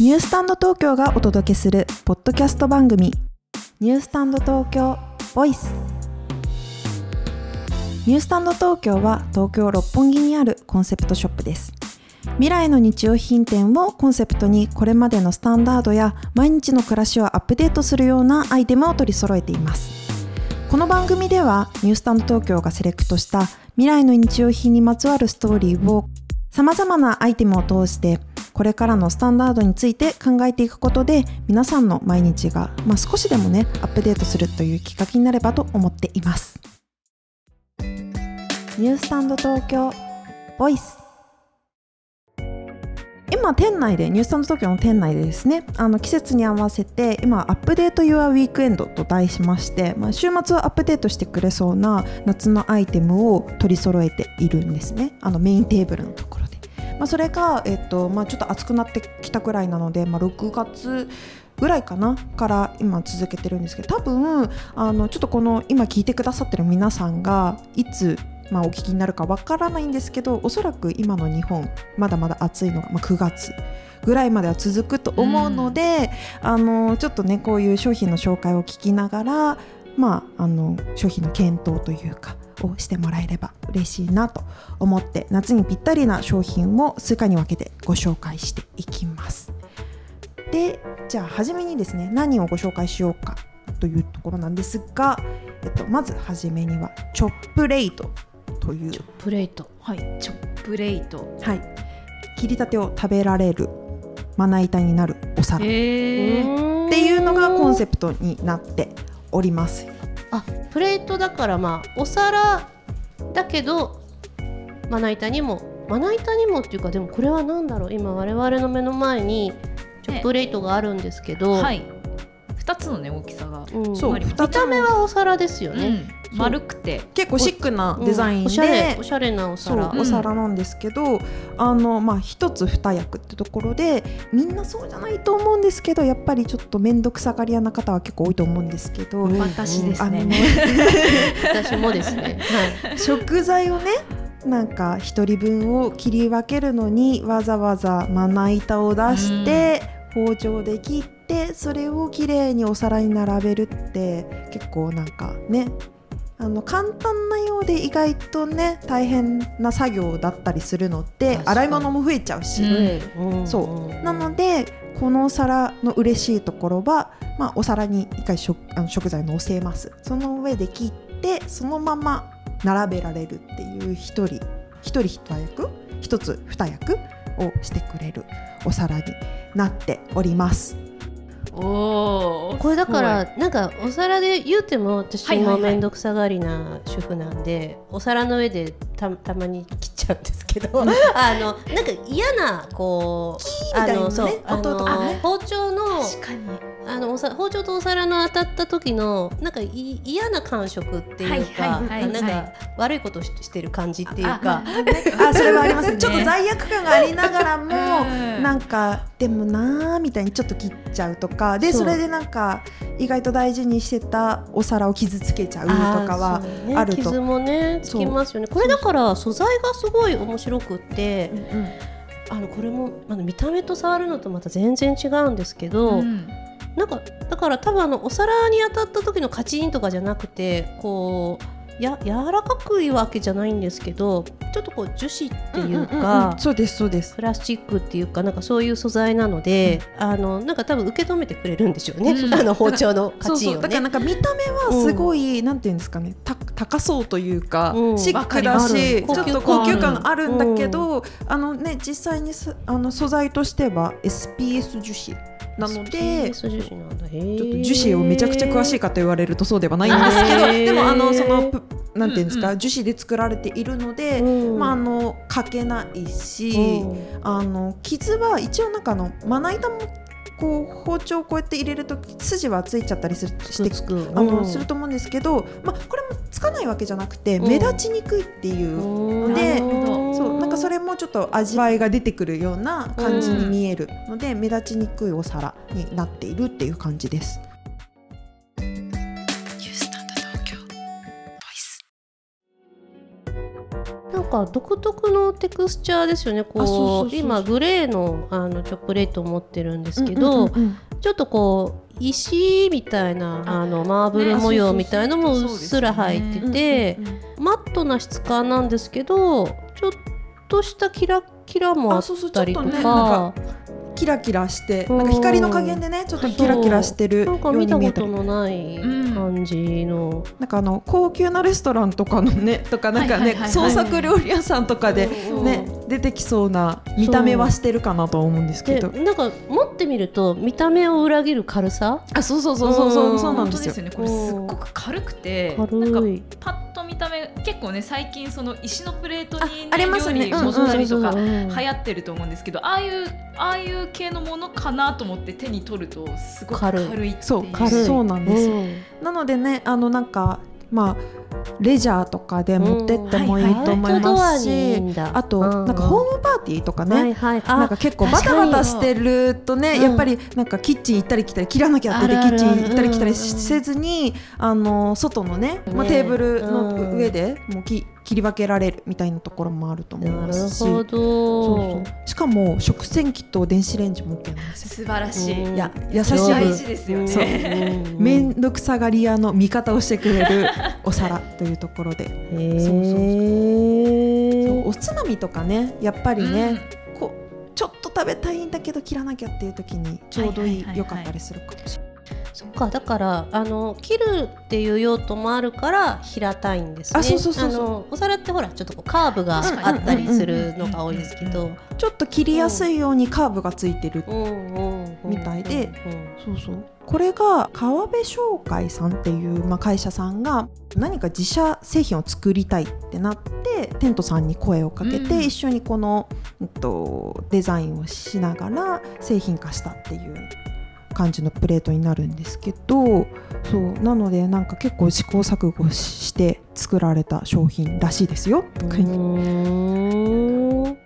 ニュースタンド東京がお届けするポッドキャスト番組ニュースタンド東京ボイス。ニュースタンド東京は東京六本木にあるコンセプトショップです。未来の日用品店をコンセプトにこれまでのスタンダードや毎日の暮らしをアップデートするようなアイテムを取り揃えています。この番組ではニュースタンド東京がセレクトした未来の日用品にまつわるストーリーをさまざまなアイテムを通してこれからのスタンダードについて考えていくことで皆さんの毎日が、まあ、少しでもねアップデートするというきっかけになればと思っています。ニュースタンド東京ボイス。今店内でニュースタンド東京の店内でですねあの季節に合わせて今アップデート Your Weekend と題しまして、まあ、週末をアップデートしてくれそうな夏のアイテムを取り揃えているんですね。あのメインテーブルのところで、まあ、それが、えっとまあ、ちょっと暑くなってきたくらいなので、まあ、6月ぐらいかなから今続けてるんですけど多分あのちょっとこの今聞いてくださってる皆さんがいつまあ、お聞きになるかわからないんですけどおそらく今の日本まだまだ暑いのが、まあ、9月ぐらいまでは続くと思うので、うん、あのちょっとねこういう商品の紹介を聞きながら、まあ、あの商品の検討というかをしてもらえれば嬉しいなと思って夏にぴったりな商品を数回に分けてご紹介していきます。でじゃあ初めにですね何をご紹介しようかというところなんですが、えっと、まず初めにはチョップレイトという。チョップレイト。はい。チョップレイト。はい。切りたてを食べられるまな板になるお皿。っていうのがコンセプトになっておりますあプレートだからまあお皿だけどまな板にもまな板にもっていうかでもこれは何だろう今我々の目の前にチョップレートがあるんですけど、ね、はい2つのね大きさが、うん、そう見た目はお皿ですよね、うん、丸くて。結構シックなデザインで、うん、おしゃれなお皿。お皿なんですけど、あのまあ一つ二役ってところでみんなそうじゃないと思うんですけどやっぱりちょっと面倒くさがり屋な方は結構多いと思うんですけど、私ですね。私もですね、はい、食材をねなんか1人分を切り分けるのにわざわざまな板を出して包丁で切っでそれをきれいにお皿に並べるって結構なんかね。あの簡単なようで意外とね大変な作業だったりするので洗い物も増えちゃうし、うん、そう。なのでこのお皿の嬉しいところは、まあ、お皿に一回食あの食材のせます。その上で切ってそのまま並べられるっていう一人一人一役一つ二役をしてくれるお皿になっております。おこれだからなんかお皿で言うても私も面倒くさがりな主婦なんで、お皿の上でたたまに切っちゃうんですけど、あのなんか嫌なこうあのそうあの包丁のあのおさ包丁とお皿の当たった時のなんかい嫌な感触っていうか、なんか悪いことししてる感じっていうか。あ それはあります、ね、ちょっと罪悪感がありながらも、なんかでもなーみたいにちょっと切っちゃうとか。でそれでなんか意外と大事にしてたお皿を傷つけちゃうとかはあると、ね、傷もねつきますよね。これだから素材がすごい面白くって、うんうん、あのこれもあの見た目と触るのとまた全然違うんですけど、うん。なんかだから多分あのお皿に当たった時のカチンとかじゃなくてこうや柔らかくいわけじゃないんですけどちょっとこう樹脂っていうか、うんうん、そうですそうです。プラスチックっていうかなんかそういう素材なので、うん、あのなんか多分受け止めてくれるんでしょうね、うん、あの包丁のカチンを、ね、だからなんか見た目はすごい、うん、なんていうんですかねた高そうというか、うん、シックだしちょっと高級感。あるんだけど、あのね実際にあの素材としては SPS 樹脂なのでちょっと樹脂をめちゃくちゃ詳しいかと言われるとそうではないんですけどでもあのそのなんていうんですか、うんうん、樹脂で作られているので、うん、まああのかけないし、うん、あの傷は一応なんかのまな板もこう包丁をこうやって入れると筋はついちゃったりするしてあのすると思うんですけど、まあ、これもつかないわけじゃなくて目立ちにくいっていうので、そうなんかそれもちょっと味わいが出てくるような感じに見えるので、目立ちにくいお皿になっているっていう感じです。かか独特のテクスチャーですよね。こう今グレーのあのチョップレートを持ってるんですけど、ちょっとこう石みたいなああのマーブル模様みたいのもうっすら入ってうんて、マットな質感なんですけどちょっとしたキラキラもあったりとかキラキラしてうんなんか光の加減でねちょっとキラキラしてるよなんかう見たことに見えたりのない感じの、なんかあの高級なレストランとかのねとかなんかね創作料理屋さんとかでうんね出てきそうな見た目はしてるかなとは思うんですけでどなんか持ってみると見た目を裏切る軽さ？あそうそうそうそうそううん。そうなんでよ。本当ですすよね。これすっごく軽くて軽なんかい。パッと見た目結構ね最近その石のプレートに、ね、あありますね。料理盛ったりとか流行ってると思うんですけどああいうああいう系のものかなと思って手に取るとすごく軽い。っていう。そう軽い。そうなんですよ。うん。なのでねあのなんかまあレジャーとかで持ってってもいいと思いますしあとうんなんかホームパーティーとかねなんか結構バタバタしてるとねうん。やっぱりなんかキッチン行ったり来たり切らなきゃってキッチン行ったり来たりうん。せずにあの外のねまあね。テーブルうん。の上でもうき切り分けられるみたいなところもあると思いますし。ほそうそどう。しかも食洗機と電子レンジも OK なんです。よ素晴らしい、うんいや優しい。大事ですよそう。ねうん。めんどくさがり屋の味方をしてくれる お皿というところで。へそうそうーそう。おつまみとかねやっぱりね、こうちょっと食べたいんだけど切らなきゃっていう時にちょうどいいはいはいはいはい。良かったりするかもしれない。そっかだからあの切るっていう用途もあるから平たいんですね。あそうそうそうそう。お皿ってほらちょっとこうカーブがあったりするのが多いですけど。ちょっと切りやすいようにカーブがついてる、みたいで。うんそうそう。これが川辺商会さんっていう、まあ、会社さんが何か自社製品を作りたいってなってテントさんに声をかけて、うん。一緒にこの、えっと、デザインをしながら製品化したっていう感じのプレートになるんですけどそうなのでなんか結構試行錯誤して作られた商品らしいですよ。うー。ん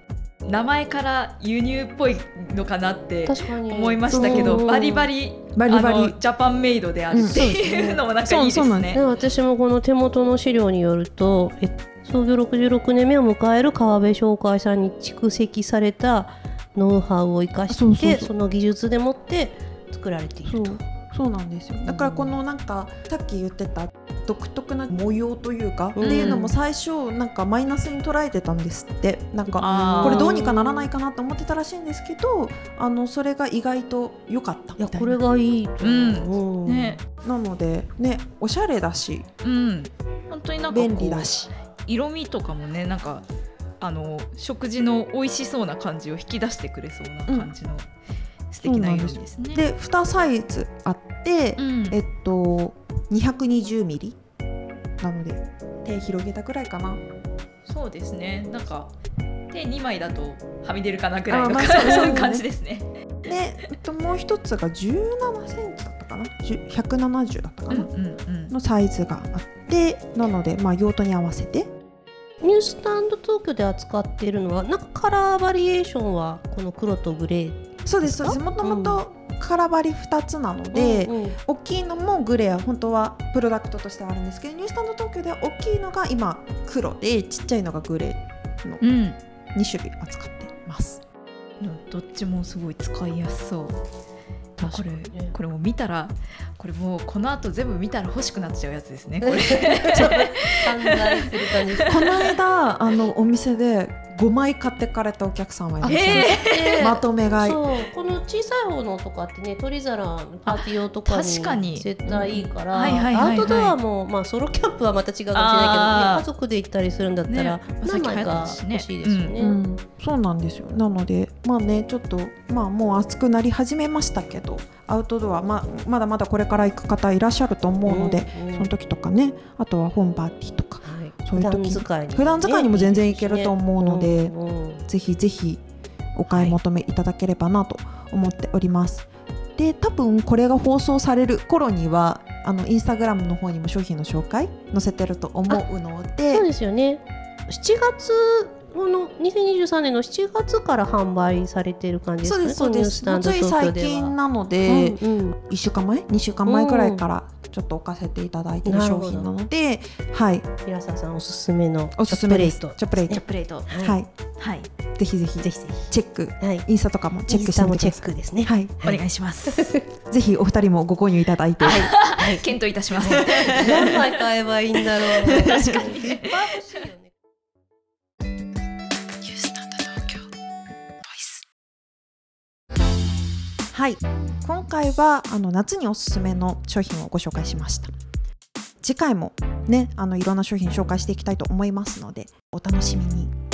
名前から輸入っぽいのかなって確かに。思いましたけどう。んバリバリバリバリ。あのジャパンメイドであるっていうのもなんかいいですそうそうなん。私もこの手元の資料によるとえ創業66年目を迎える川辺商会さんに蓄積されたノウハウを生かしてそうそうそう。その技術でもって作られていると。そう。そうなんですよ。だからこのなんかさっき言ってた独特な模様というか、うん。っていうのも最初なんかマイナスに捉えてたんですって。なんかこれどうにかならないかなと思ってたらしいんですけどあのそれが意外と良かったいやみたいな。これがいいと思う。うん。ね、なのでねおしゃれだし。うん、本当になんか便利だし。色味とかもねなんかあの食事の美味しそうな感じを引き出してくれそうな感じの素敵な色味ですね。で2サイズあって、うん。えっと220ミリ。なので手広げたくらいかな。そうですね。なんか手2枚だとはみ出るかなぐらいのあまあ そうそうね。感じですね。で、えっと、もう一つが17センチだったかな。10 170だったかな、うんうんうん。のサイズがあってなので、まあ、用途に合わせて。ニュースタンド東京で扱っているのはなんかカラーバリエーションはこの黒とグレーそうですそうです。もともと空張り2つなので、うんうん。大きいのもグレー本当はプロダクトとしてあるんですけどニュースタンド東京では大きいのが今黒でちっちゃいのがグレーのうん。2種類扱ってます。どっちもすごい使いやすそう。これこれもう見たらこれもうこの後全部見たら欲しくなっちゃうやつですね。これ。この間あのお店で5枚買ってかれたお客さんはいましたね、で まとめ買い。そう。この小さい方のとかってね取り皿パーティー用とかに確かに絶対いいから、はいはいはいはい。アウトドアも、まあ、ソロキャンプはまた違うかもしれないけど、ね、家族で行ったりするんだったら、ね何枚か欲しいですよね。うん、そうなんですよ。なのでまあねちょっとまあもう暑くなり始めましたけどアウトドア、まあ、まだまだこれから行く方いらっしゃると思うので、うんうん。その時とかねあとはホームパーティーとか。はいそういう時。普段使いに。もね普段使いにも全然いけると思うのでうんうん。ぜひぜひお買い求めいただければなと思っております。で多分これが放送される頃にはあのインスタグラムの方にも商品の紹介載せてると思うのでそうですよね。7月この2023年の7月から販売されている感じですかね。そうですそうです。つい最近なので、うんうん、1週間前？2週間前くらいからちょっと置かせていただいてる商品なので、はい。平沢さんおすすめのおすすめです。チョプレート。チョプレート。はい。はい。ぜひぜひぜひぜひチェック、はい、インスタとかもチェックしてみてください。ですね。はい。お願いします。ぜひお二人もご購入いただいて、はい、検討いたします。何枚買えばいいんだろう。確かに。いっぱい欲しいはい。今回はあの夏におすすめの商品をご紹介しました。次回もねあのいろんな商品紹介していきたいと思いますのでお楽しみに。